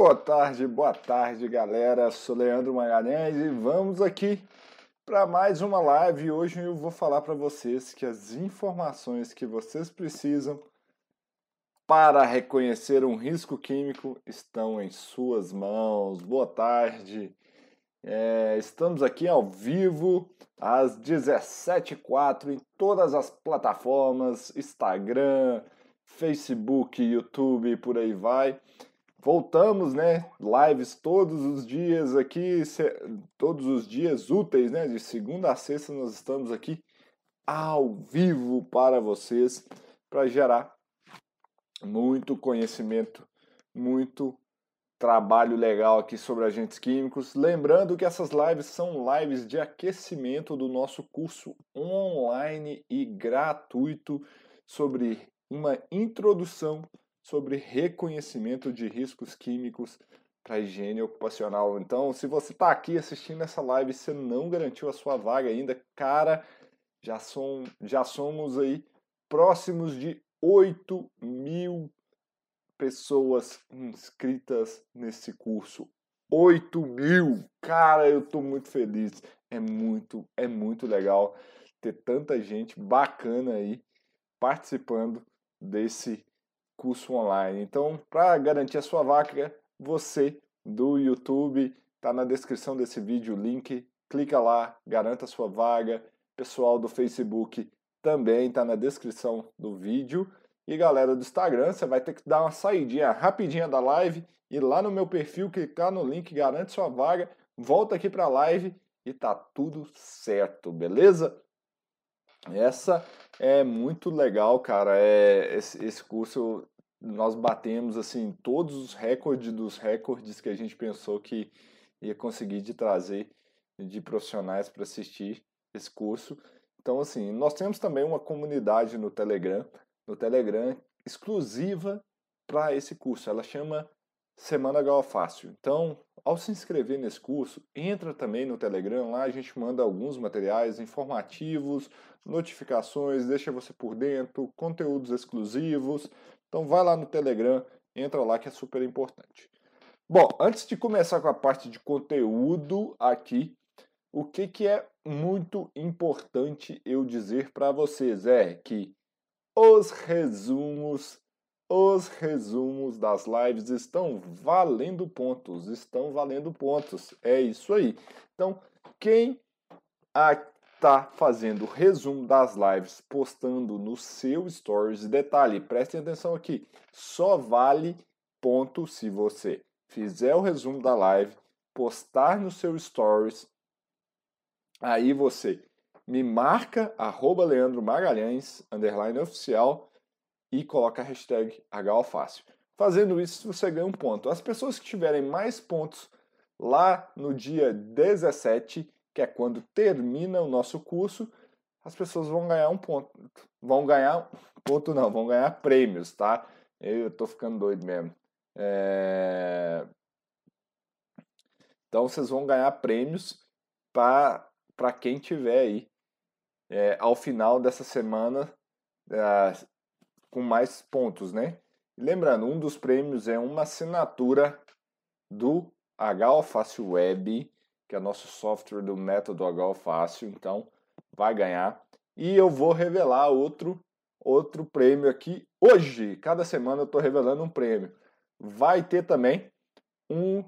Boa tarde, boa tarde, galera. Sou Leandro Magalhães e vamos aqui para mais uma live. Hoje eu vou falar para vocês que as informações que vocês precisam para reconhecer um risco químico estão em suas mãos. Boa tarde. É, estamos aqui ao vivo às 17h04 em todas as plataformas: Instagram, Facebook, YouTube, por aí vai. Voltamos, né? Lives todos os dias aqui, todos os dias úteis, né? De segunda a sexta nós estamos aqui ao vivo para vocês, para gerar muito conhecimento, muito trabalho legal aqui sobre agentes químicos. Lembrando que essas lives são lives de aquecimento do nosso curso online e gratuito sobre uma introdução sobre reconhecimento de riscos químicos para higiene ocupacional. Então, se você está aqui assistindo essa live e você não garantiu a sua vaga ainda, cara, já, som, já somos aí próximos de 8 mil pessoas inscritas nesse curso. 8 mil! Cara, eu estou muito feliz. É muito, é muito legal ter tanta gente bacana aí participando desse curso online. Então, para garantir a sua vaga, você do YouTube está na descrição desse vídeo o link, clica lá, garanta a sua vaga. Pessoal do Facebook também está na descrição do vídeo. E galera do Instagram, você vai ter que dar uma saidinha rapidinha da live e lá no meu perfil clicar no link, garante sua vaga, volta aqui para a live e tá tudo certo, beleza? Essa é muito legal, cara. É, esse, esse curso nós batemos assim todos os recordes dos recordes que a gente pensou que ia conseguir de trazer de profissionais para assistir esse curso. Então, assim, nós temos também uma comunidade no Telegram, no Telegram exclusiva para esse curso. Ela chama Semana Gal Fácil. Então, ao se inscrever nesse curso, entra também no Telegram, lá a gente manda alguns materiais informativos, notificações, deixa você por dentro, conteúdos exclusivos. Então vai lá no Telegram, entra lá que é super importante. Bom, antes de começar com a parte de conteúdo aqui, o que, que é muito importante eu dizer para vocês é que os resumos os resumos das lives estão valendo pontos, estão valendo pontos. É isso aí. Então, quem está fazendo resumo das lives, postando no seu stories, detalhe, prestem atenção aqui, só vale ponto se você fizer o resumo da live, postar no seu stories, aí você me marca, arroba Leandro Magalhães, underline oficial, e coloca a hashtag HALFácil. Fazendo isso, você ganha um ponto. As pessoas que tiverem mais pontos lá no dia 17, que é quando termina o nosso curso, as pessoas vão ganhar um ponto. Vão ganhar, ponto não, vão ganhar prêmios, tá? Eu tô ficando doido mesmo. É... Então vocês vão ganhar prêmios para quem tiver aí é, ao final dessa semana é, com mais pontos, né? Lembrando, um dos prêmios é uma assinatura do HOFácil Web, que é nosso software do método HOFácil, então vai ganhar. E eu vou revelar outro outro prêmio aqui hoje. Cada semana eu estou revelando um prêmio. Vai ter também um,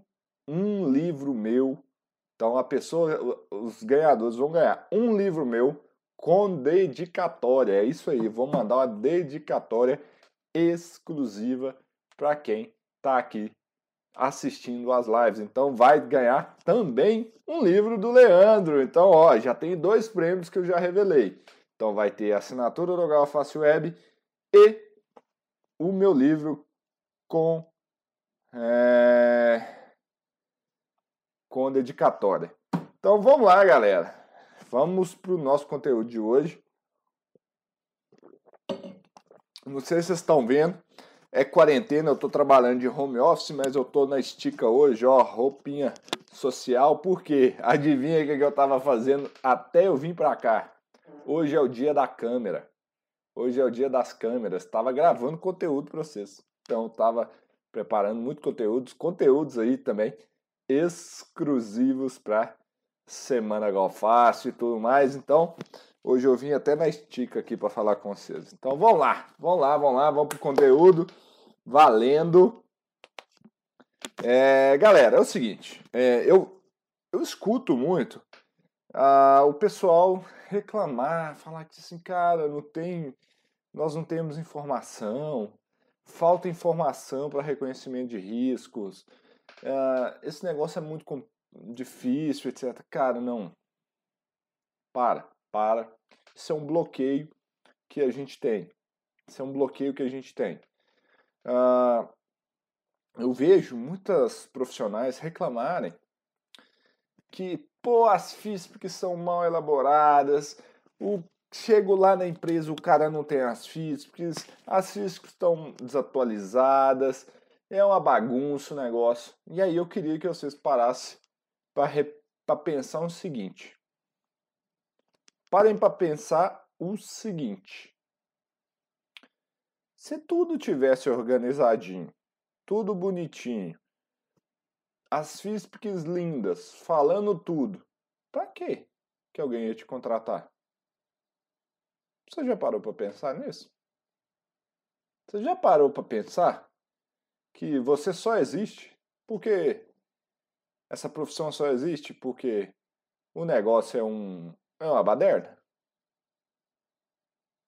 um livro meu. Então a pessoa, os ganhadores vão ganhar um livro meu com dedicatória. É isso aí, vou mandar uma dedicatória exclusiva para quem está aqui assistindo as lives. Então vai ganhar também um livro do Leandro. Então, ó, já tem dois prêmios que eu já revelei. Então vai ter a assinatura do Galface Web e o meu livro com é, com dedicatória. Então vamos lá, galera. Vamos para o nosso conteúdo de hoje. Não sei se vocês estão vendo, é quarentena, eu estou trabalhando de home office, mas eu estou na estica hoje, ó, roupinha social, porque adivinha o que eu estava fazendo até eu vir para cá? Hoje é o dia da câmera. Hoje é o dia das câmeras. Estava gravando conteúdo para vocês. Então, estava preparando muito conteúdos, conteúdos aí também exclusivos para Semana Golfácil e tudo mais. Então, hoje eu vim até na estica aqui para falar com vocês. Então, vamos lá, vamos lá, vamos lá, vamos pro conteúdo valendo. É, galera, é o seguinte, é, eu, eu escuto muito ah, o pessoal reclamar, falar que assim, cara, não tem, nós não temos informação, falta informação para reconhecimento de riscos, ah, esse negócio é muito difícil, etc. Cara, não. Para, para. Isso é um bloqueio que a gente tem. Isso é um bloqueio que a gente tem. Ah, eu vejo muitas profissionais reclamarem que, pô, as FISPs são mal elaboradas, o, chego lá na empresa, o cara não tem as FISPs, as FISPs estão desatualizadas, é uma bagunça o negócio. E aí eu queria que vocês parassem para pensar o seguinte. Parem para pensar o seguinte. Se tudo tivesse organizadinho, tudo bonitinho, as FISPs lindas, falando tudo, para quê que alguém ia te contratar? Você já parou para pensar nisso? Você já parou para pensar que você só existe porque essa profissão só existe porque o negócio é um é uma baderna?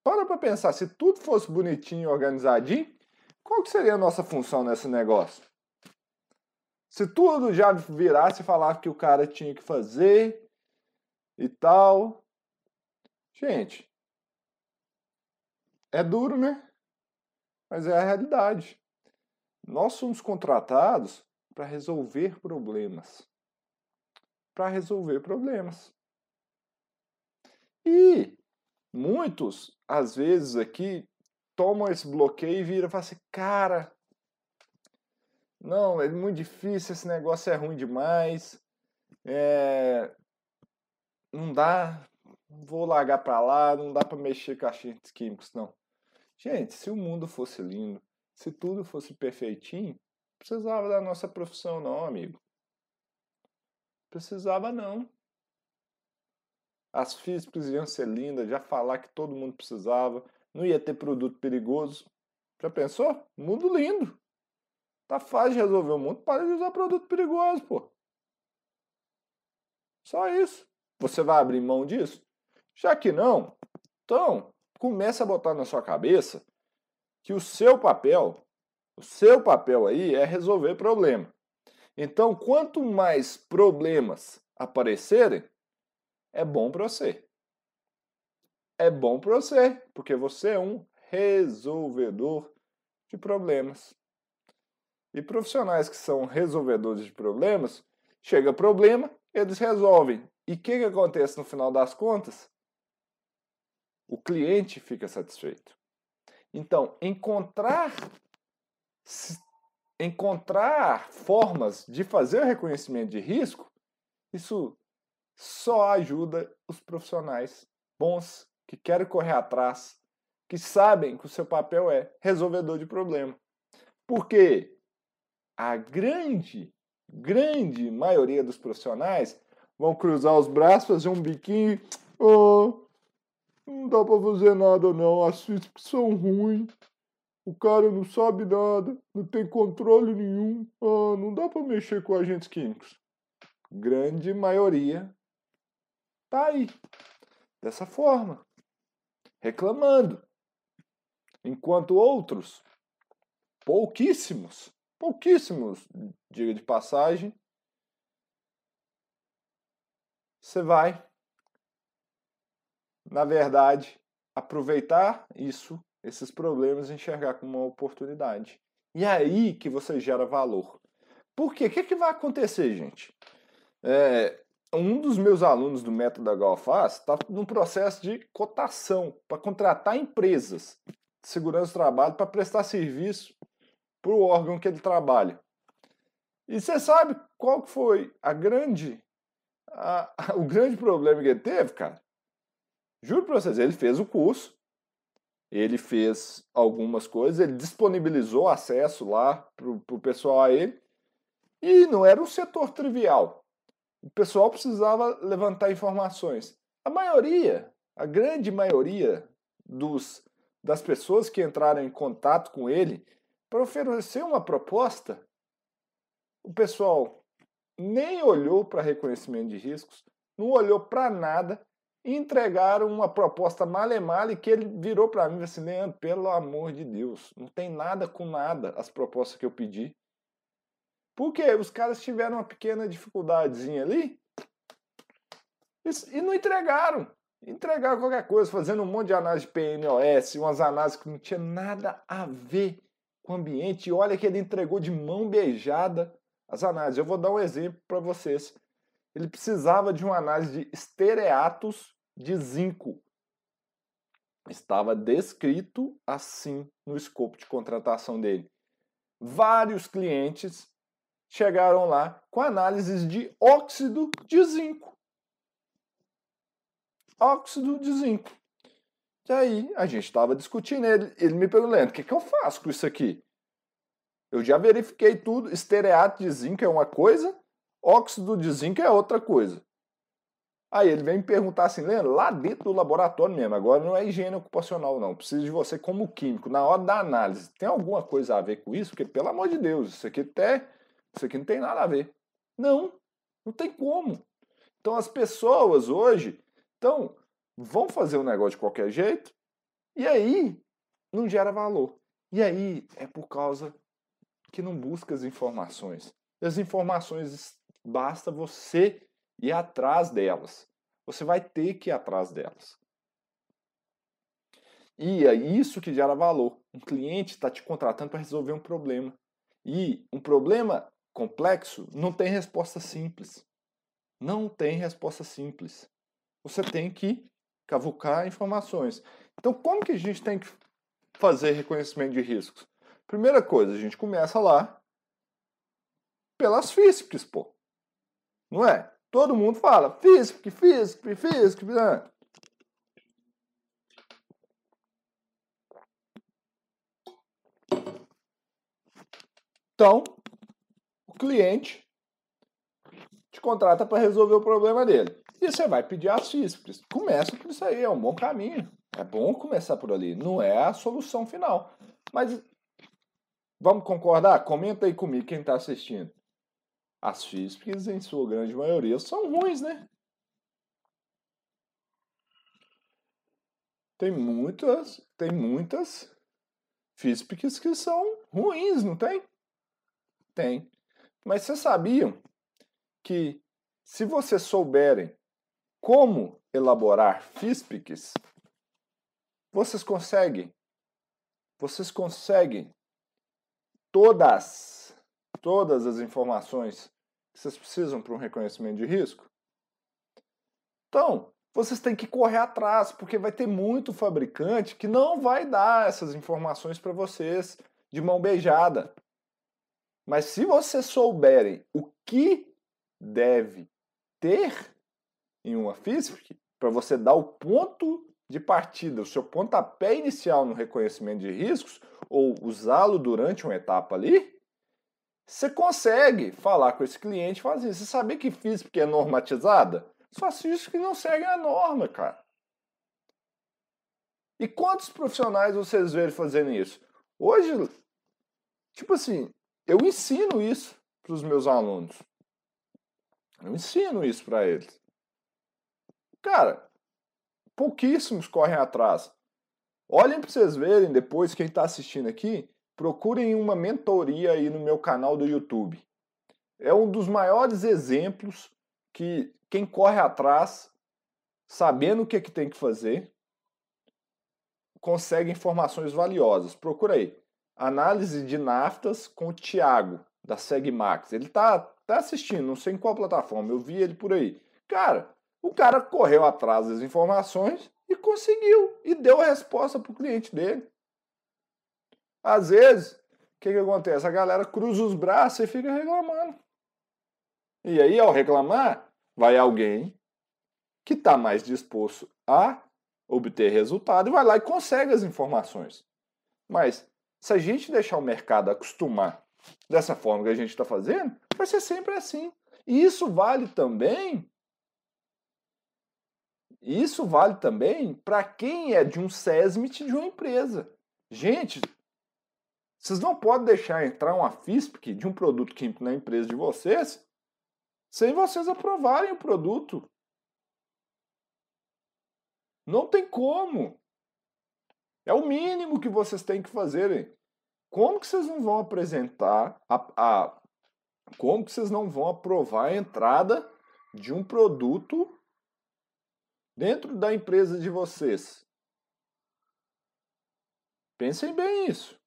Para para pensar, se tudo fosse bonitinho e organizadinho, qual que seria a nossa função nesse negócio? Se tudo já virasse e falasse que o cara tinha que fazer e tal. Gente, é duro, né? Mas é a realidade. Nós somos contratados para resolver problemas. Para resolver problemas. E muitos, às vezes aqui, tomam esse bloqueio e viram e falam assim, cara, não, é muito difícil, esse negócio é ruim demais, é, não dá, vou largar para lá, não dá para mexer com agentes químicos, não. Gente, se o mundo fosse lindo, se tudo fosse perfeitinho, precisava da nossa profissão, não, amigo. Precisava não. As físicas iam ser lindas, já falar que todo mundo precisava, não ia ter produto perigoso. Já pensou? Mundo lindo. Tá fácil de resolver o mundo, para de usar produto perigoso, pô. Só isso. Você vai abrir mão disso? Já que não, então comece a botar na sua cabeça que o seu papel, o seu papel aí é resolver problema. Então, quanto mais problemas aparecerem, é bom para você. É bom para você, porque você é um resolvedor de problemas. E profissionais que são resolvedores de problemas, chega problema, eles resolvem. E o que, que acontece no final das contas? O cliente fica satisfeito. Então, encontrar encontrar formas de fazer o reconhecimento de risco, isso só ajuda os profissionais bons que querem correr atrás, que sabem que o seu papel é resolvedor de problema. Porque a grande, grande maioria dos profissionais vão cruzar os braços, fazer um biquinho, oh, não dá pra fazer nada não, as físicas são ruins. O cara não sabe nada, não tem controle nenhum. Ah, não dá para mexer com agentes químicos. Grande maioria tá aí. Dessa forma. Reclamando. Enquanto outros, pouquíssimos, pouquíssimos, diga de passagem, você vai na verdade, aproveitar isso, esses problemas, enxergar como uma oportunidade. E é aí que você gera valor. Por quê? O que, é que vai acontecer, gente? É, um dos meus alunos do método da Galfaz está num processo de cotação para contratar empresas de segurança do trabalho para prestar serviço para o órgão que ele trabalha. E você sabe qual foi a grande, a, a, o grande problema que ele teve, cara? Juro para vocês, ele fez o curso, ele fez algumas coisas, ele disponibilizou acesso lá para o pessoal a ele, e não era um setor trivial. O pessoal precisava levantar informações. A maioria, a grande maioria dos, das pessoas que entraram em contato com ele para oferecer uma proposta, o pessoal nem olhou para reconhecimento de riscos, não olhou para nada e entregaram uma proposta male-male que ele virou para mim e assim, Leandro, pelo amor de Deus, não tem nada com nada as propostas que eu pedi. Porque os caras tiveram uma pequena dificuldadezinha ali e não entregaram. Entregaram qualquer coisa, fazendo um monte de análise de PNOS, umas análises que não tinha nada a ver com o ambiente. E olha que ele entregou de mão beijada as análises. Eu vou dar um exemplo para vocês. Ele precisava de uma análise de estereatos de zinco. Estava descrito assim no escopo de contratação dele. Vários clientes chegaram lá com análises de óxido de zinco. Óxido de zinco. E aí a gente estava discutindo, ele, ele me perguntou, o que, que eu faço com isso aqui? Eu já verifiquei tudo, estereato de zinco é uma coisa, óxido de zinco é outra coisa. Aí ele vem me perguntar assim, Leandro, lá dentro do laboratório mesmo, agora não é higiene ocupacional não, preciso de você como químico, na hora da análise, tem alguma coisa a ver com isso? Porque, pelo amor de Deus, isso aqui até isso aqui não tem nada a ver. Não, não tem como. Então as pessoas hoje então, vão fazer um negócio de qualquer jeito e aí não gera valor. E aí é por causa que não busca as informações. As informações basta você ir atrás delas. Você vai ter que ir atrás delas. E é isso que gera valor. Um cliente está te contratando para resolver um problema. E um problema complexo não tem resposta simples. Não tem resposta simples. Você tem que cavucar informações. Então, como que a gente tem que fazer reconhecimento de riscos? Primeira coisa, a gente começa lá pelas FISPs, pô. Não é? Todo mundo fala FISP, FISP, FISP. Né? Então, cliente te contrata para resolver o problema dele. E você vai pedir as FISPs. Começa por isso aí, é um bom caminho. É bom começar por ali. Não é a solução final. Mas vamos concordar? Comenta aí comigo quem está assistindo. As FISPs, em sua grande maioria, são ruins, né? Tem muitas, tem muitas FISPs que são ruins, não tem? Tem. Mas vocês sabiam que se vocês souberem como elaborar FISPICs, vocês conseguem, vocês conseguem todas, todas as informações que vocês precisam para um reconhecimento de risco? Então, vocês têm que correr atrás, porque vai ter muito fabricante que não vai dar essas informações para vocês de mão beijada. Mas se vocês souberem o que deve ter em uma FISP, para você dar o ponto de partida, o seu pontapé inicial no reconhecimento de riscos, ou usá-lo durante uma etapa ali, você consegue falar com esse cliente e falar assim, você sabia que FISP é normatizada? Só isso que não segue a norma, cara. E quantos profissionais vocês veem fazendo isso? Hoje, tipo assim, eu ensino isso para os meus alunos. Eu ensino isso para eles. Cara, pouquíssimos correm atrás. Olhem para vocês verem depois, quem está assistindo aqui, procurem uma mentoria aí no meu canal do YouTube. É um dos maiores exemplos que quem corre atrás, sabendo o que, é que tem que fazer, consegue informações valiosas. Procura aí. Análise de naftas com o Thiago, da Segmax. Ele tá, tá assistindo, não sei em qual plataforma, eu vi ele por aí. Cara, o cara correu atrás das informações e conseguiu, e deu a resposta para o cliente dele. Às vezes, o que, que acontece? A galera cruza os braços e fica reclamando. E aí, ao reclamar, vai alguém que está mais disposto a obter resultado e vai lá e consegue as informações. Mas se a gente deixar o mercado acostumar dessa forma que a gente está fazendo, vai ser sempre assim. E isso vale também. Isso vale também para quem é de um SESMIT de uma empresa. Gente, vocês não podem deixar entrar uma FISP de um produto químico na empresa de vocês sem vocês aprovarem o produto. Não tem como. É o mínimo que vocês têm que fazerem. Como que vocês não vão apresentar a, a como que vocês não vão aprovar a entrada de um produto dentro da empresa de vocês? Pensem bem isso.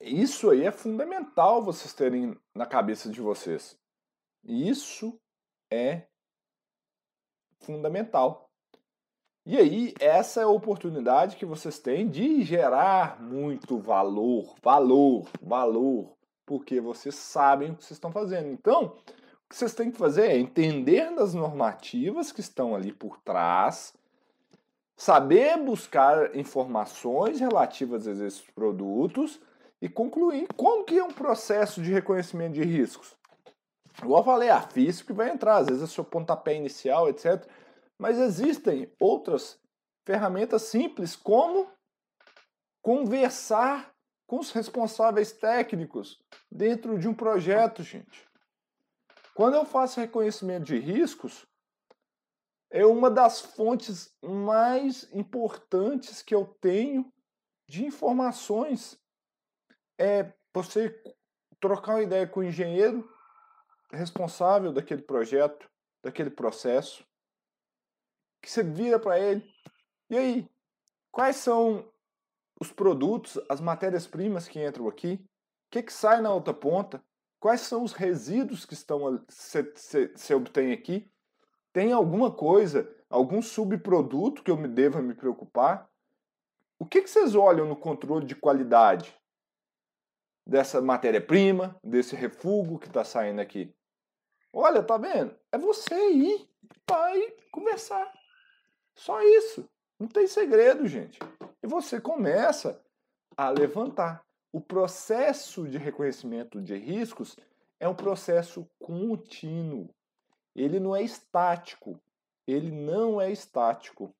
Isso aí é fundamental vocês terem na cabeça de vocês. Isso é fundamental. E aí, essa é a oportunidade que vocês têm de gerar muito valor, valor, valor, porque vocês sabem o que vocês estão fazendo. Então, o que vocês têm que fazer é entender das normativas que estão ali por trás, saber buscar informações relativas a esses produtos e concluir como que é um processo de reconhecimento de riscos. Igual eu falei, a FISP vai entrar, às vezes é seu pontapé inicial, etc. Mas existem outras ferramentas simples, como conversar com os responsáveis técnicos dentro de um projeto, gente. Quando eu faço reconhecimento de riscos, é uma das fontes mais importantes que eu tenho de informações. É você trocar uma ideia com o engenheiro, responsável daquele projeto, daquele processo, que você vira para ele. E aí, quais são os produtos, as matérias-primas que entram aqui? O que, que sai na outra ponta? Quais são os resíduos que estão se obtém aqui? Tem alguma coisa, algum subproduto que eu me deva me preocupar? O que, que vocês olham no controle de qualidade dessa matéria-prima, desse refúgio que está saindo aqui? Olha, tá vendo? É você ir vai conversar. Só isso. Não tem segredo, gente. E você começa a levantar. O processo de reconhecimento de riscos é um processo contínuo. Ele não é estático. Ele não é estático.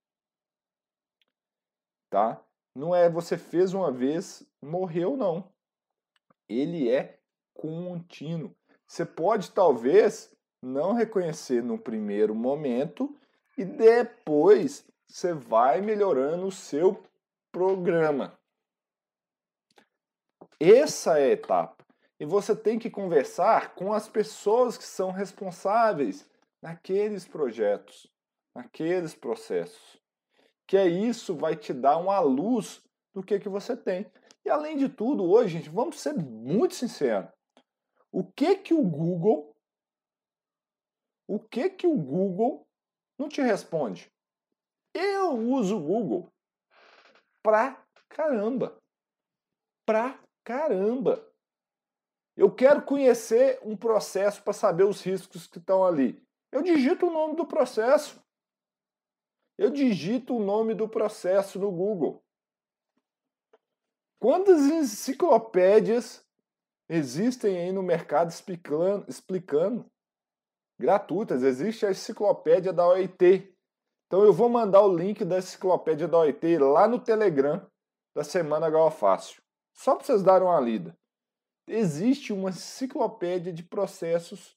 Tá? Não é você fez uma vez, morreu, não. Ele é contínuo. Você pode talvez não reconhecer no primeiro momento e depois você vai melhorando o seu programa. Essa é a etapa. E você tem que conversar com as pessoas que são responsáveis naqueles projetos, naqueles processos. Que é isso vai te dar uma luz do que que você tem. E além de tudo, hoje, gente, vamos ser muito sinceros. O que que o Google o que que o Google não te responde? Eu uso o Google pra caramba. Pra caramba. Eu quero conhecer um processo para saber os riscos que estão ali. Eu digito o nome do processo. Eu digito o nome do processo no Google. Quantas enciclopédias existem aí no mercado explicando, explicando gratuitas. Existe a enciclopédia da OIT. Então eu vou mandar o link da enciclopédia da OIT lá no Telegram da Semana Gal Fácil. Só para vocês darem uma lida. Existe uma enciclopédia de processos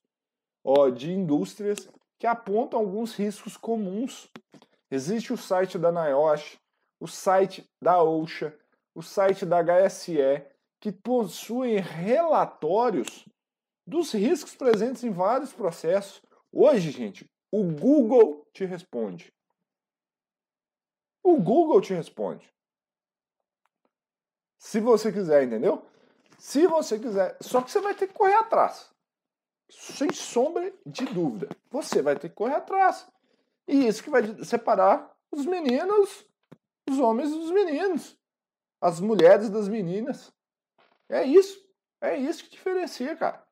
ó, de indústrias que apontam alguns riscos comuns. Existe o site da NIOSH, o site da OSHA, o site da HSE, que possuem relatórios dos riscos presentes em vários processos. Hoje, gente, o Google te responde. O Google te responde. Se você quiser, entendeu? Se você quiser. Só que você vai ter que correr atrás. Sem sombra de dúvida. Você vai ter que correr atrás. E isso que vai separar os meninos, os homens dos meninos. As mulheres das meninas. É isso. É isso que diferencia, cara.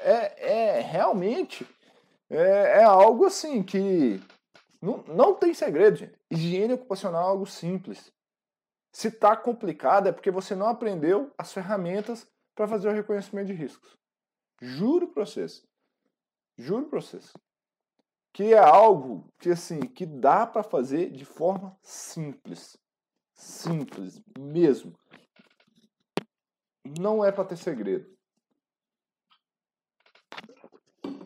é, é realmente é, é algo assim que não, não tem segredo, gente. Higiene ocupacional é algo simples. Se está complicado é porque você não aprendeu as ferramentas para fazer o reconhecimento de riscos. Juro para vocês. Juro para vocês. Que é algo que assim, que dá para fazer de forma simples. Simples mesmo. Não é para ter segredo.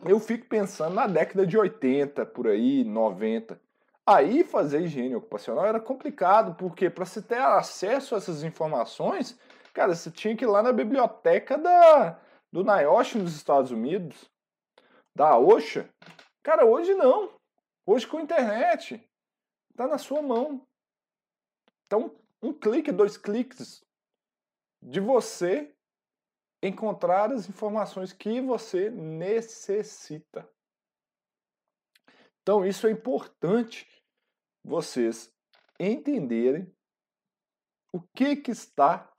Eu fico pensando na década de 80, por aí, 90. Aí fazer higiene ocupacional era complicado, porque para se ter acesso a essas informações, cara, você tinha que ir lá na biblioteca da, do NIOSH nos Estados Unidos, da OSHA. Cara, hoje não. Hoje com a internet, tá na sua mão. Então, um clique, dois cliques de você encontrar as informações que você necessita. Então, isso é importante vocês entenderem o que, que está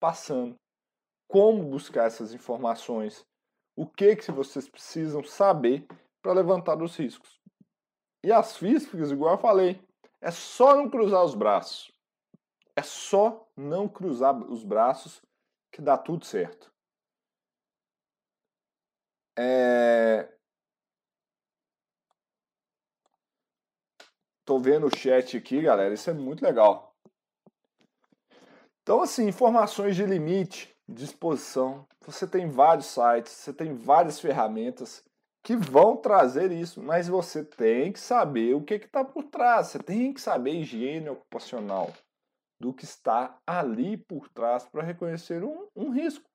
passando, como buscar essas informações, o que, que vocês precisam saber para levantar os riscos. E as físicas, igual eu falei, é só não cruzar os braços. É só não cruzar os braços que dá tudo certo. É... Tô vendo o chat aqui, galera. Isso é muito legal. Então, assim, informações de limite, disposição. Você tem vários sites, você tem várias ferramentas que vão trazer isso, mas você tem que saber o que está por trás. Você tem que saber higiene ocupacional do que está ali por trás para reconhecer um, um risco.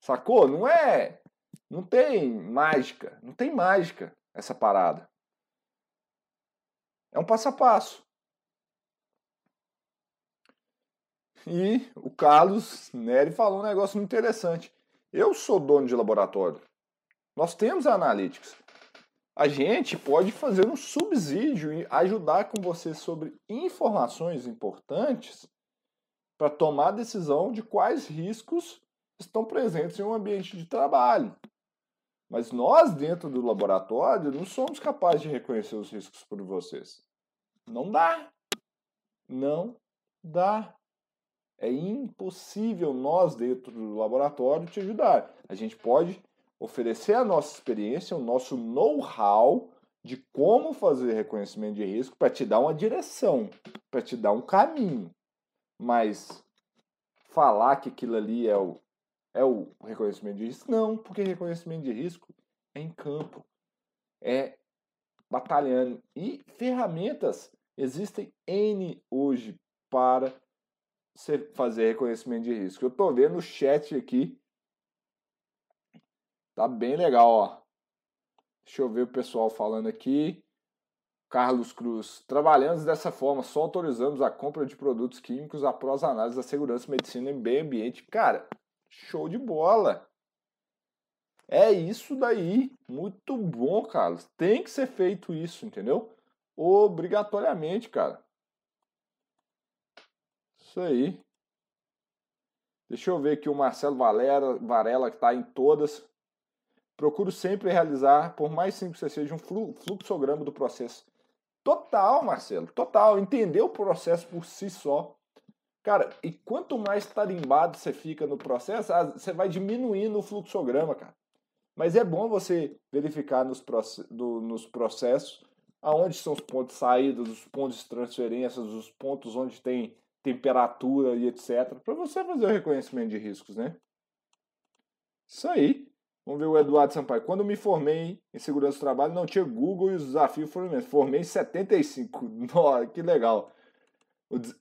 Sacou? Não é. Não tem mágica. Não tem mágica essa parada. É um passo a passo. E o Carlos Neri falou um negócio muito interessante. Eu sou dono de laboratório. Nós temos Analytics. A gente pode fazer um subsídio e ajudar com você sobre informações importantes para tomar decisão de quais riscos estão presentes em um ambiente de trabalho. Mas nós, dentro do laboratório, não somos capazes de reconhecer os riscos por vocês. Não dá. Não dá. É impossível nós, dentro do laboratório, te ajudar. A gente pode oferecer a nossa experiência, o nosso know-how de como fazer reconhecimento de risco para te dar uma direção, para te dar um caminho. Mas falar que aquilo ali é o, é o reconhecimento de risco? Não, porque reconhecimento de risco é em campo, é batalhando. E ferramentas existem N hoje para fazer reconhecimento de risco. Eu estou vendo o chat aqui. Tá bem legal, ó. Deixa eu ver o pessoal falando aqui. Carlos Cruz. Trabalhamos dessa forma, só autorizamos a compra de produtos químicos após análise da segurança, medicina e meio ambiente. Cara, Show de bola! É isso daí. Muito bom, Carlos. Tem que ser feito isso, entendeu? Obrigatoriamente, cara. Isso aí. Deixa eu ver aqui o Marcelo Valera, Varela, que está em todas. Procuro sempre realizar, por mais simples que seja, um fluxograma do processo. Total, Marcelo, total. Entender o processo por si só Cara, e quanto mais tarimbado você fica no processo, você vai diminuindo o fluxograma, cara. Mas é bom você verificar nos, do, nos processos aonde são os pontos de saída, os pontos de transferências, os pontos onde tem temperatura e etc. Para você fazer o reconhecimento de riscos, né? Isso aí. Vamos ver o Eduardo Sampaio. Quando me formei em segurança do trabalho, não tinha Google e os desafios foram imensos. Formei em 75. Nossa, que legal.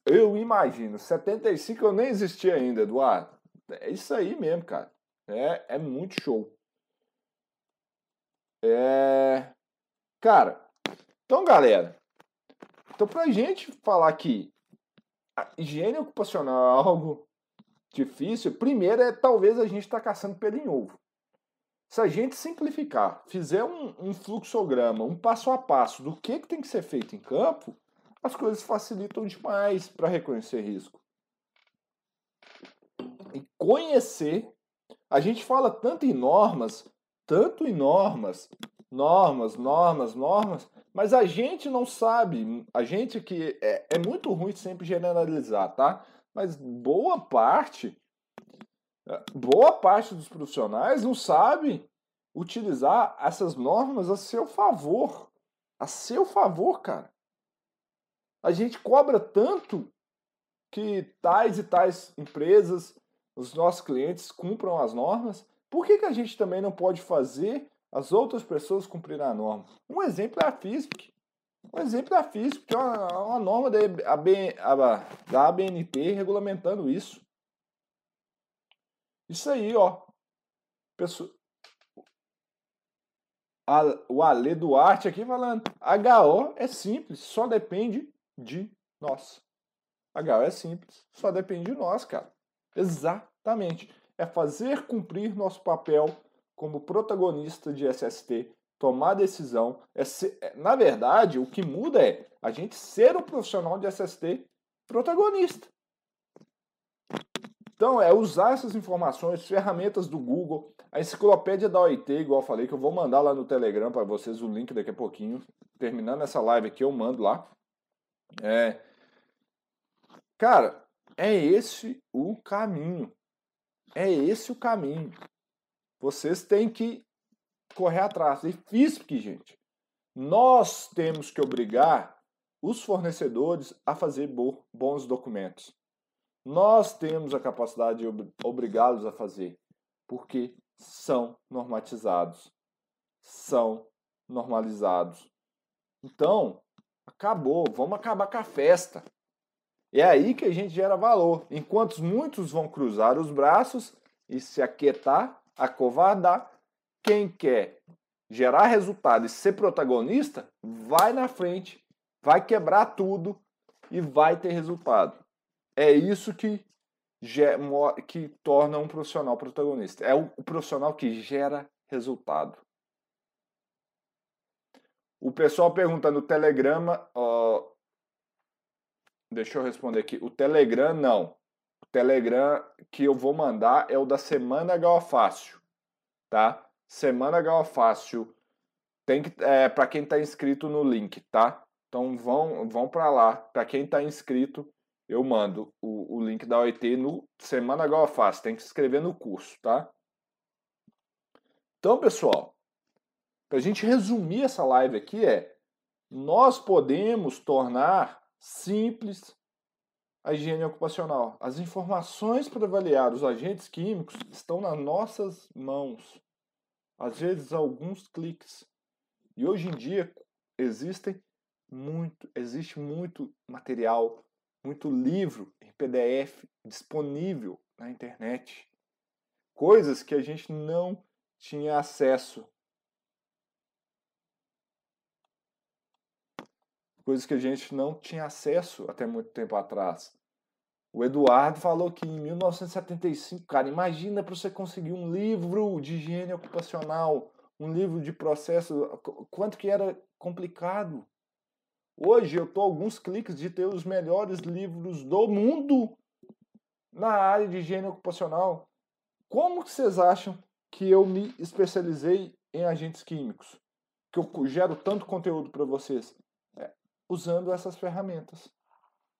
Eu imagino, 75 eu nem existia ainda, Eduardo. É isso aí mesmo, cara. É, é muito show. É. Cara, então, galera. Então, pra gente falar que a higiene ocupacional é algo difícil, primeiro é talvez a gente tá caçando pelo em ovo. Se a gente simplificar, fizer um, um, fluxograma, um passo a passo do que, que tem que ser feito em campo, as coisas facilitam demais para reconhecer risco. E conhecer A gente fala tanto em normas, tanto em normas, normas, normas, normas, mas a gente não sabe, a gente que é, é muito ruim sempre generalizar, tá? Mas boa parte, boa parte dos profissionais não sabe utilizar essas normas a seu favor. A seu favor, cara. A gente cobra tanto que tais e tais empresas, os nossos clientes cumpram as normas. Por que, que a gente também não pode fazer as outras pessoas cumprirem a norma? Um exemplo é a FISP. Um exemplo é a FISP, que é uma, uma norma da, da ABNT regulamentando isso. Isso aí, ó. Pessoa, o Ale Duarte aqui falando. HO é simples, só depende de nós. HO é simples, só depende de nós, cara. Exatamente. É fazer cumprir nosso papel como protagonista de SST, tomar decisão. É ser, é, na verdade, o que muda é a gente ser o profissional de SST protagonista. Então, é usar essas informações, ferramentas do Google, a enciclopédia da OIT, igual falei, que eu vou mandar lá no Telegram para vocês o link daqui a pouquinho. Terminando essa live aqui, eu mando lá. É... Cara, é esse o caminho. É esse o caminho. Vocês têm que correr atrás. E FISP, gente, nós temos que obrigar os fornecedores a fazer bons documentos. Nós temos a capacidade de obrigá-los a fazer, porque são normatizados, são normalizados. Então, acabou, vamos acabar com a festa. É aí que a gente gera valor. Enquanto muitos vão cruzar os braços e se aquietar, acovardar, quem quer gerar resultado e ser protagonista, vai na frente, vai quebrar tudo e vai ter resultado. É isso que, que torna um profissional protagonista. É o profissional que gera resultado. O pessoal pergunta no Telegrama. Uh, deixa eu responder aqui. O Telegram não. O Telegram que eu vou mandar é o da Semana Gal Fácil. Tá? Semana Gal Fácil. Tem que é, para quem está inscrito no link, tá? Então vão, vão para lá. Para quem está inscrito, eu mando o, o link da OIT no Semana Fácil. Tem que se inscrever no curso, tá? Então, pessoal, para a gente resumir essa live aqui é nós podemos tornar simples a higiene ocupacional. As informações para avaliar os agentes químicos estão nas nossas mãos. Às vezes alguns cliques. E hoje em dia existem muito, existe muito material muito livro em PDF disponível na internet. Coisas que a gente não tinha acesso. Coisas que a gente não tinha acesso até muito tempo atrás. O Eduardo falou que em 1975, cara, imagina para você conseguir um livro de higiene ocupacional, um livro de processo, quanto que era complicado. Hoje eu estou alguns cliques de ter os melhores livros do mundo na área de higiene ocupacional. Como vocês acham que eu me especializei em agentes químicos? Que eu gero tanto conteúdo para vocês? É, usando essas ferramentas.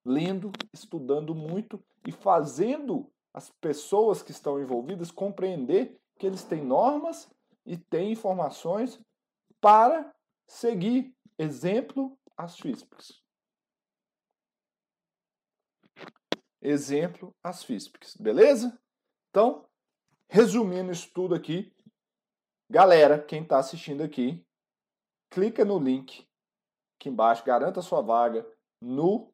Lendo, estudando muito e fazendo as pessoas que estão envolvidas compreender que eles têm normas e têm informações para seguir. Exemplo as FISPs. Exemplo, as FISPs, beleza? Então, resumindo isso tudo aqui, galera, quem está assistindo aqui, clica no link aqui embaixo, garanta sua vaga no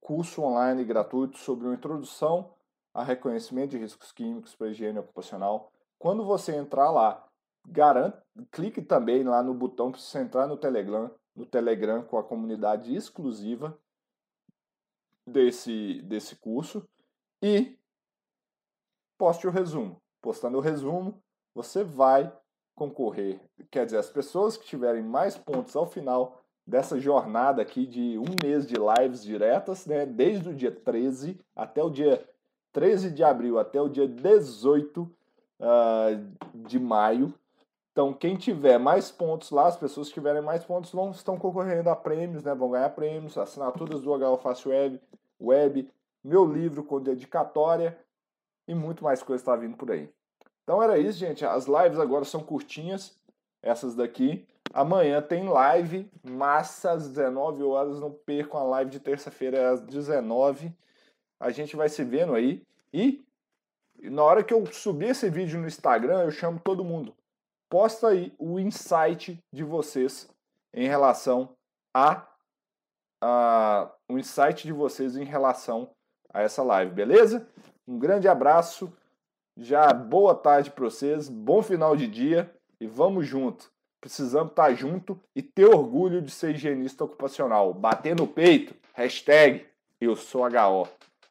curso online gratuito sobre uma introdução a reconhecimento de riscos químicos para higiene ocupacional. Quando você entrar lá, garanta, clique também lá no botão para você entrar no Telegram no Telegram com a comunidade exclusiva desse, desse curso e poste o resumo. Postando o resumo, você vai concorrer. Quer dizer, as pessoas que tiverem mais pontos ao final dessa jornada aqui de um mês de lives diretas, né, desde o dia 13 até o dia 13 de abril até o dia 18 uh, de maio. Então, quem tiver mais pontos lá, as pessoas que tiverem mais pontos vão, estão concorrendo a prêmios, né? Vão ganhar prêmios, assinaturas do HO Fácil Web, Web, meu livro com dedicatória e muito mais coisa está vindo por aí. Então era isso, gente. As lives agora são curtinhas, essas daqui. Amanhã tem live, massa às 19 horas. Não percam a live de terça-feira às 19. A gente vai se vendo aí. E na hora que eu subir esse vídeo no Instagram, eu chamo todo mundo. Posta aí o insight de vocês em relação a, a o insight de vocês em relação a essa live, beleza? Um grande abraço. Já boa tarde para vocês, bom final de dia e vamos junto. Precisamos estar tá junto e ter orgulho de ser higienista ocupacional. Bater no peito, hashtag eu sou HO.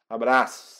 Abraços.